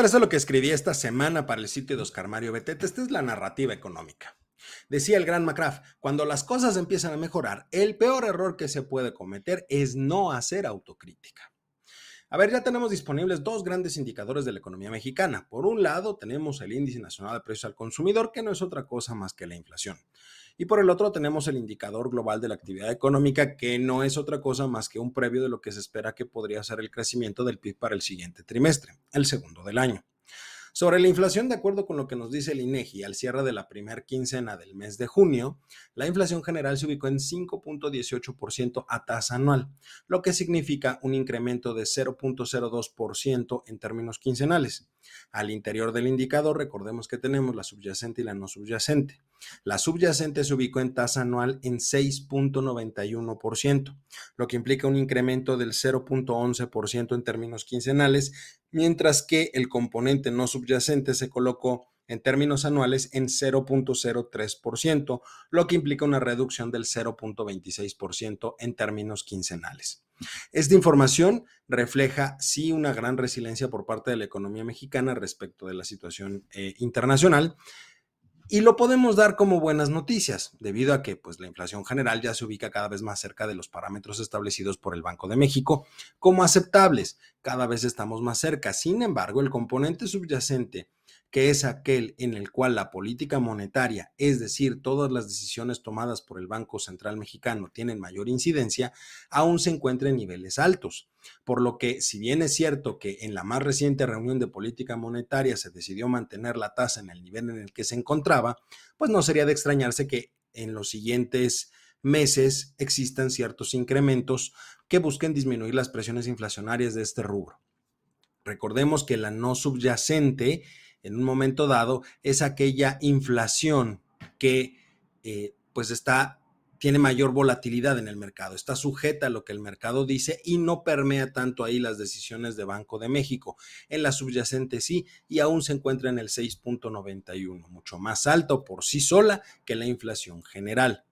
tal? Esto es lo que escribí esta semana para el sitio de Oscar Mario Betete. Esta es la narrativa económica. Decía el gran McCraft, cuando las cosas empiezan a mejorar, el peor error que se puede cometer es no hacer autocrítica. A ver, ya tenemos disponibles dos grandes indicadores de la economía mexicana. Por un lado, tenemos el índice nacional de precios al consumidor, que no es otra cosa más que la inflación. Y por el otro tenemos el indicador global de la actividad económica, que no es otra cosa más que un previo de lo que se espera que podría ser el crecimiento del PIB para el siguiente trimestre, el segundo del año. Sobre la inflación, de acuerdo con lo que nos dice el INEGI al cierre de la primera quincena del mes de junio, la inflación general se ubicó en 5.18% a tasa anual, lo que significa un incremento de 0.02% en términos quincenales. Al interior del indicador, recordemos que tenemos la subyacente y la no subyacente. La subyacente se ubicó en tasa anual en 6.91%, lo que implica un incremento del 0.11% en términos quincenales, mientras que el componente no subyacente se colocó en términos anuales en 0.03%, lo que implica una reducción del 0.26% en términos quincenales. Esta información refleja sí una gran resiliencia por parte de la economía mexicana respecto de la situación eh, internacional, y lo podemos dar como buenas noticias, debido a que pues, la inflación general ya se ubica cada vez más cerca de los parámetros establecidos por el Banco de México como aceptables. Cada vez estamos más cerca. Sin embargo, el componente subyacente que es aquel en el cual la política monetaria, es decir, todas las decisiones tomadas por el Banco Central Mexicano tienen mayor incidencia, aún se encuentra en niveles altos. Por lo que, si bien es cierto que en la más reciente reunión de política monetaria se decidió mantener la tasa en el nivel en el que se encontraba, pues no sería de extrañarse que en los siguientes meses existan ciertos incrementos que busquen disminuir las presiones inflacionarias de este rubro. Recordemos que la no subyacente en un momento dado es aquella inflación que eh, pues está tiene mayor volatilidad en el mercado, está sujeta a lo que el mercado dice y no permea tanto ahí las decisiones de Banco de México. En la subyacente sí, y aún se encuentra en el 6.91, mucho más alto por sí sola que la inflación general.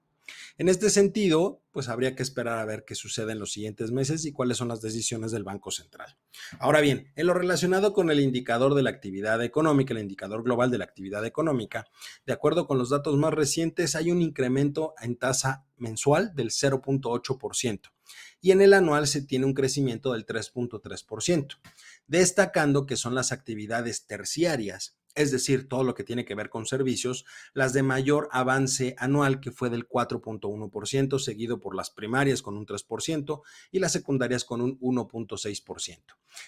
En este sentido, pues habría que esperar a ver qué sucede en los siguientes meses y cuáles son las decisiones del Banco Central. Ahora bien, en lo relacionado con el indicador de la actividad económica, el indicador global de la actividad económica, de acuerdo con los datos más recientes, hay un incremento en tasa mensual del 0.8% y en el anual se tiene un crecimiento del 3.3%, destacando que son las actividades terciarias es decir, todo lo que tiene que ver con servicios, las de mayor avance anual, que fue del 4.1%, seguido por las primarias con un 3% y las secundarias con un 1.6%.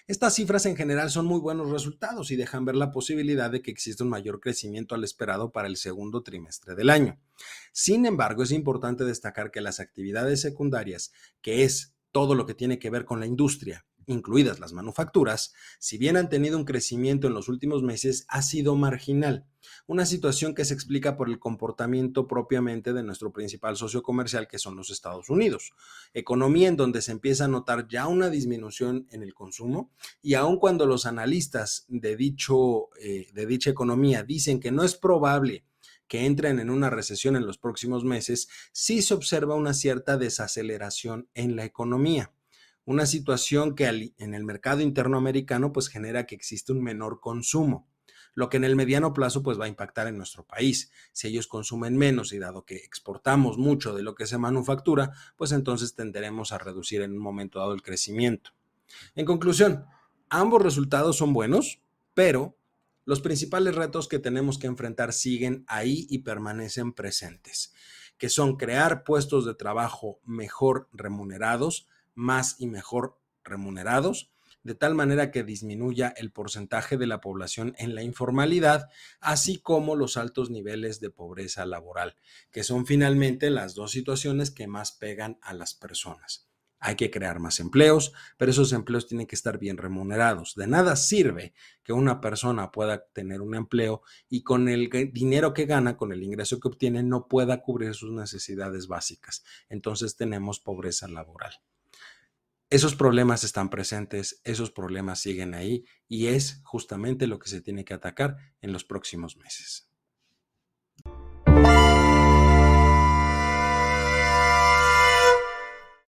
Estas cifras en general son muy buenos resultados y dejan ver la posibilidad de que exista un mayor crecimiento al esperado para el segundo trimestre del año. Sin embargo, es importante destacar que las actividades secundarias, que es todo lo que tiene que ver con la industria, incluidas las manufacturas, si bien han tenido un crecimiento en los últimos meses, ha sido marginal, una situación que se explica por el comportamiento propiamente de nuestro principal socio comercial, que son los Estados Unidos. Economía en donde se empieza a notar ya una disminución en el consumo y aun cuando los analistas de, dicho, eh, de dicha economía dicen que no es probable que entren en una recesión en los próximos meses, sí se observa una cierta desaceleración en la economía una situación que en el mercado interno americano pues genera que existe un menor consumo, lo que en el mediano plazo pues va a impactar en nuestro país. Si ellos consumen menos y dado que exportamos mucho de lo que se manufactura, pues entonces tenderemos a reducir en un momento dado el crecimiento. En conclusión, ambos resultados son buenos, pero los principales retos que tenemos que enfrentar siguen ahí y permanecen presentes, que son crear puestos de trabajo mejor remunerados, más y mejor remunerados, de tal manera que disminuya el porcentaje de la población en la informalidad, así como los altos niveles de pobreza laboral, que son finalmente las dos situaciones que más pegan a las personas. Hay que crear más empleos, pero esos empleos tienen que estar bien remunerados. De nada sirve que una persona pueda tener un empleo y con el dinero que gana, con el ingreso que obtiene, no pueda cubrir sus necesidades básicas. Entonces tenemos pobreza laboral. Esos problemas están presentes, esos problemas siguen ahí y es justamente lo que se tiene que atacar en los próximos meses.